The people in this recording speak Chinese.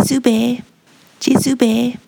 耶稣呗，耶稣呗。